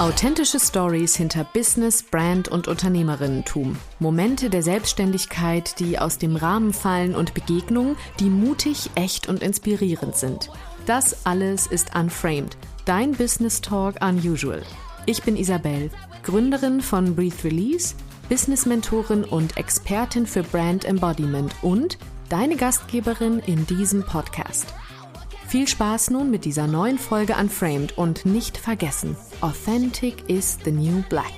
Authentische Stories hinter Business, Brand und Unternehmerinnentum. Momente der Selbstständigkeit, die aus dem Rahmen fallen und Begegnungen, die mutig, echt und inspirierend sind. Das alles ist Unframed, dein Business Talk Unusual. Ich bin Isabel, Gründerin von Breathe Release, Business-Mentorin und Expertin für Brand Embodiment und deine Gastgeberin in diesem Podcast. Viel Spaß nun mit dieser neuen Folge Unframed und nicht vergessen, Authentic is the new black.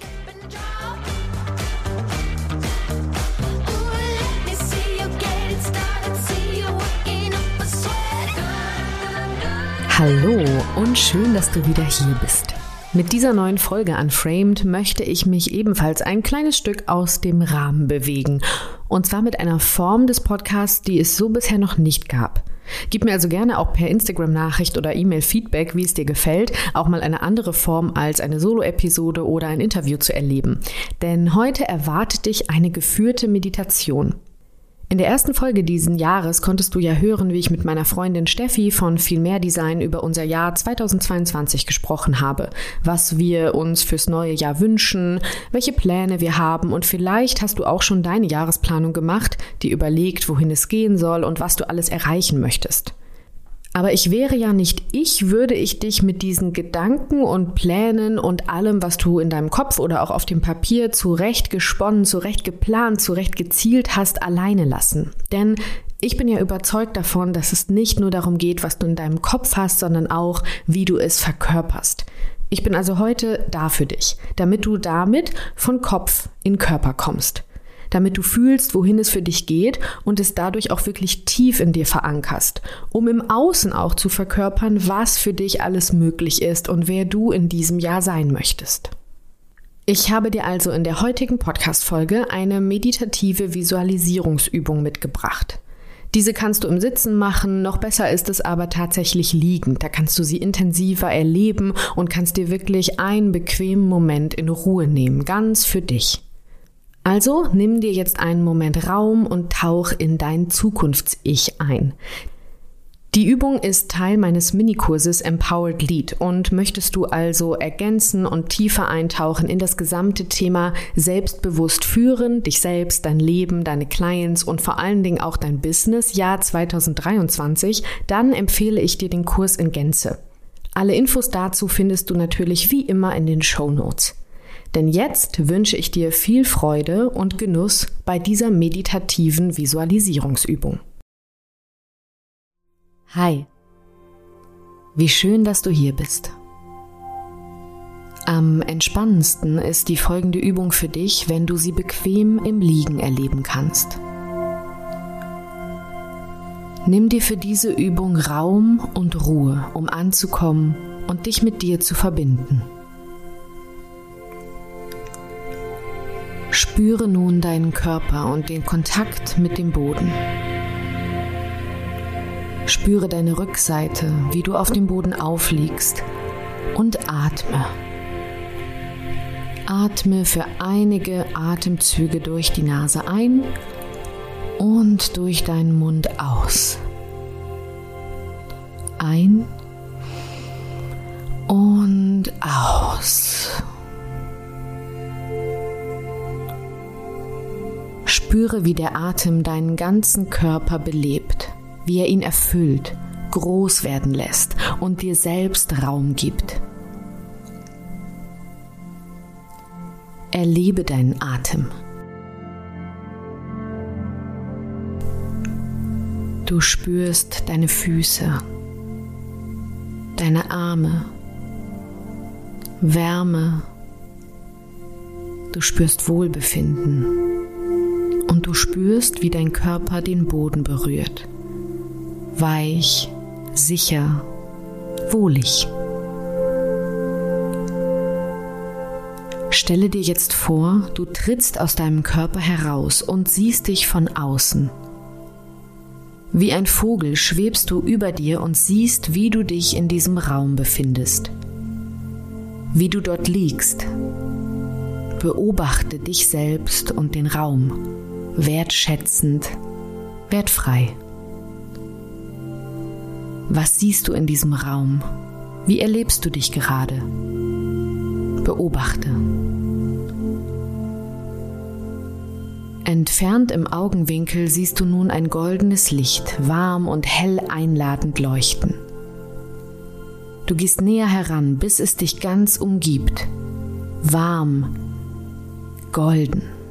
Hallo und schön, dass du wieder hier bist. Mit dieser neuen Folge Unframed möchte ich mich ebenfalls ein kleines Stück aus dem Rahmen bewegen. Und zwar mit einer Form des Podcasts, die es so bisher noch nicht gab. Gib mir also gerne auch per Instagram-Nachricht oder E-Mail Feedback, wie es dir gefällt, auch mal eine andere Form als eine Solo-Episode oder ein Interview zu erleben. Denn heute erwartet dich eine geführte Meditation. In der ersten Folge diesen Jahres konntest du ja hören, wie ich mit meiner Freundin Steffi von Viel mehr Design über unser Jahr 2022 gesprochen habe, was wir uns fürs neue Jahr wünschen, welche Pläne wir haben und vielleicht hast du auch schon deine Jahresplanung gemacht, die überlegt, wohin es gehen soll und was du alles erreichen möchtest. Aber ich wäre ja nicht ich, würde ich dich mit diesen Gedanken und Plänen und allem, was du in deinem Kopf oder auch auf dem Papier zurecht gesponnen, zurecht geplant, zurecht gezielt hast, alleine lassen. Denn ich bin ja überzeugt davon, dass es nicht nur darum geht, was du in deinem Kopf hast, sondern auch, wie du es verkörperst. Ich bin also heute da für dich, damit du damit von Kopf in Körper kommst damit du fühlst, wohin es für dich geht und es dadurch auch wirklich tief in dir verankerst, um im Außen auch zu verkörpern, was für dich alles möglich ist und wer du in diesem Jahr sein möchtest. Ich habe dir also in der heutigen Podcast-Folge eine meditative Visualisierungsübung mitgebracht. Diese kannst du im Sitzen machen, noch besser ist es aber tatsächlich liegend. Da kannst du sie intensiver erleben und kannst dir wirklich einen bequemen Moment in Ruhe nehmen, ganz für dich. Also nimm dir jetzt einen Moment Raum und tauch in dein Zukunfts-Ich ein. Die Übung ist Teil meines Minikurses Empowered Lead und möchtest du also ergänzen und tiefer eintauchen in das gesamte Thema selbstbewusst führen, dich selbst, dein Leben, deine Clients und vor allen Dingen auch dein Business Jahr 2023, dann empfehle ich dir den Kurs in Gänze. Alle Infos dazu findest du natürlich wie immer in den Show Notes. Denn jetzt wünsche ich dir viel Freude und Genuss bei dieser meditativen Visualisierungsübung. Hi, wie schön, dass du hier bist. Am entspannendsten ist die folgende Übung für dich, wenn du sie bequem im Liegen erleben kannst. Nimm dir für diese Übung Raum und Ruhe, um anzukommen und dich mit dir zu verbinden. Spüre nun deinen Körper und den Kontakt mit dem Boden. Spüre deine Rückseite, wie du auf dem Boden aufliegst und atme. Atme für einige Atemzüge durch die Nase ein und durch deinen Mund aus. Ein und aus. Spüre, wie der Atem deinen ganzen Körper belebt, wie er ihn erfüllt, groß werden lässt und dir selbst Raum gibt. Erlebe deinen Atem. Du spürst deine Füße, deine Arme, Wärme. Du spürst Wohlbefinden und du spürst, wie dein Körper den Boden berührt. Weich, sicher, wohlig. Stelle dir jetzt vor, du trittst aus deinem Körper heraus und siehst dich von außen. Wie ein Vogel schwebst du über dir und siehst, wie du dich in diesem Raum befindest. Wie du dort liegst. Beobachte dich selbst und den Raum wertschätzend, Werd frei. Was siehst du in diesem Raum? Wie erlebst du dich gerade? Beobachte. Entfernt im Augenwinkel siehst du nun ein goldenes Licht, warm und hell einladend leuchten. Du gehst näher heran, bis es dich ganz umgibt. Warm, golden.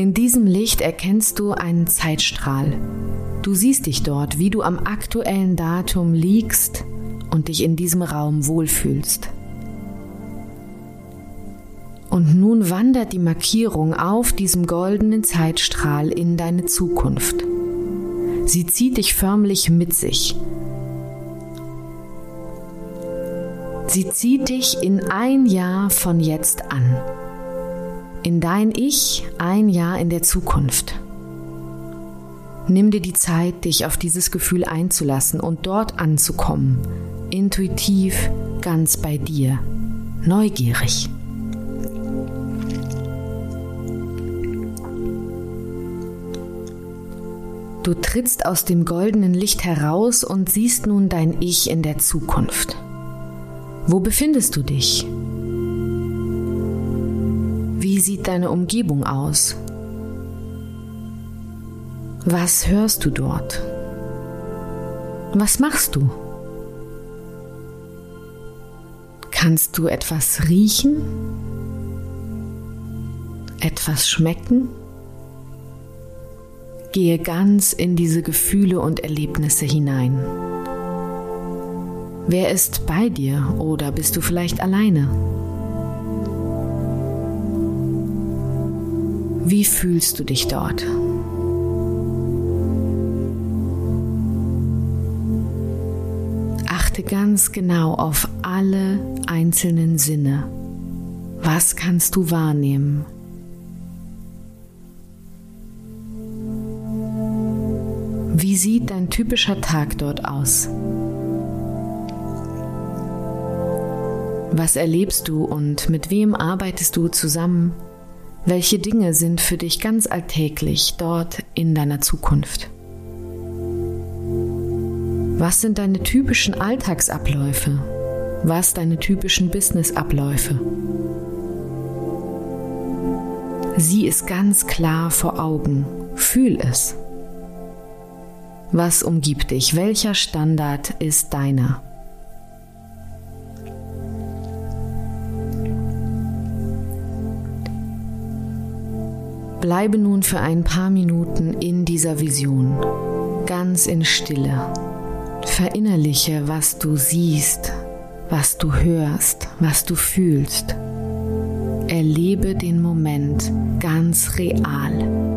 In diesem Licht erkennst du einen Zeitstrahl. Du siehst dich dort, wie du am aktuellen Datum liegst und dich in diesem Raum wohlfühlst. Und nun wandert die Markierung auf diesem goldenen Zeitstrahl in deine Zukunft. Sie zieht dich förmlich mit sich. Sie zieht dich in ein Jahr von jetzt an in dein Ich ein Jahr in der Zukunft. Nimm dir die Zeit, dich auf dieses Gefühl einzulassen und dort anzukommen, intuitiv, ganz bei dir, neugierig. Du trittst aus dem goldenen Licht heraus und siehst nun dein Ich in der Zukunft. Wo befindest du dich? Wie sieht deine Umgebung aus? Was hörst du dort? Was machst du? Kannst du etwas riechen? Etwas schmecken? Gehe ganz in diese Gefühle und Erlebnisse hinein. Wer ist bei dir oder bist du vielleicht alleine? Wie fühlst du dich dort? Achte ganz genau auf alle einzelnen Sinne. Was kannst du wahrnehmen? Wie sieht dein typischer Tag dort aus? Was erlebst du und mit wem arbeitest du zusammen? Welche Dinge sind für dich ganz alltäglich dort in deiner Zukunft? Was sind deine typischen Alltagsabläufe? Was deine typischen Businessabläufe? Sieh es ganz klar vor Augen. Fühl es. Was umgibt dich? Welcher Standard ist deiner? Bleibe nun für ein paar Minuten in dieser Vision, ganz in Stille. Verinnerliche, was du siehst, was du hörst, was du fühlst. Erlebe den Moment ganz real.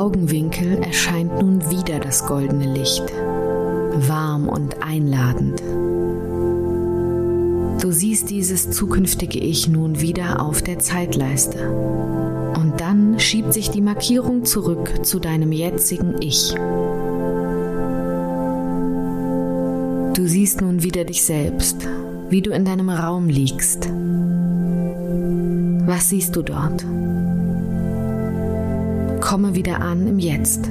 Augenwinkel erscheint nun wieder das goldene Licht, warm und einladend. Du siehst dieses zukünftige Ich nun wieder auf der Zeitleiste. Und dann schiebt sich die Markierung zurück zu deinem jetzigen Ich. Du siehst nun wieder dich selbst, wie du in deinem Raum liegst. Was siehst du dort? Komme wieder an im Jetzt.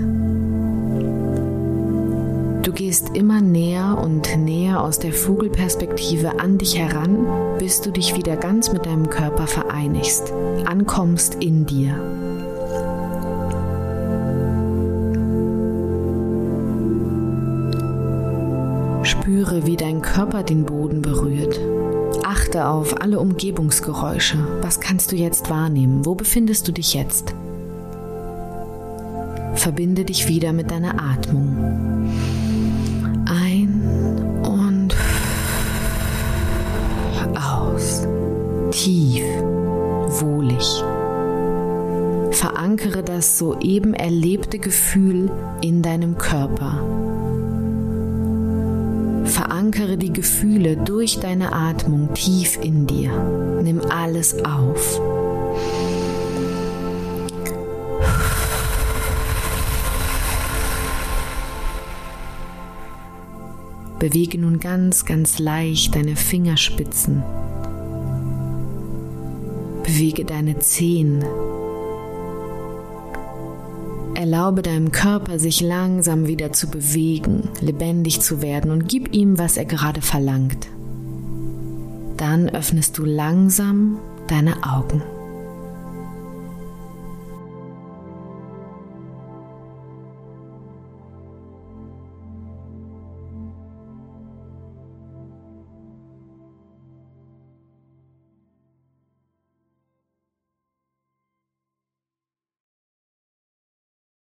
Du gehst immer näher und näher aus der Vogelperspektive an dich heran, bis du dich wieder ganz mit deinem Körper vereinigst, ankommst in dir. Spüre, wie dein Körper den Boden berührt. Achte auf alle Umgebungsgeräusche. Was kannst du jetzt wahrnehmen? Wo befindest du dich jetzt? Verbinde dich wieder mit deiner Atmung. Ein und aus. Tief, wohlig. Verankere das soeben erlebte Gefühl in deinem Körper. Verankere die Gefühle durch deine Atmung tief in dir. Nimm alles auf. Bewege nun ganz, ganz leicht deine Fingerspitzen. Bewege deine Zehen. Erlaube deinem Körper, sich langsam wieder zu bewegen, lebendig zu werden und gib ihm, was er gerade verlangt. Dann öffnest du langsam deine Augen.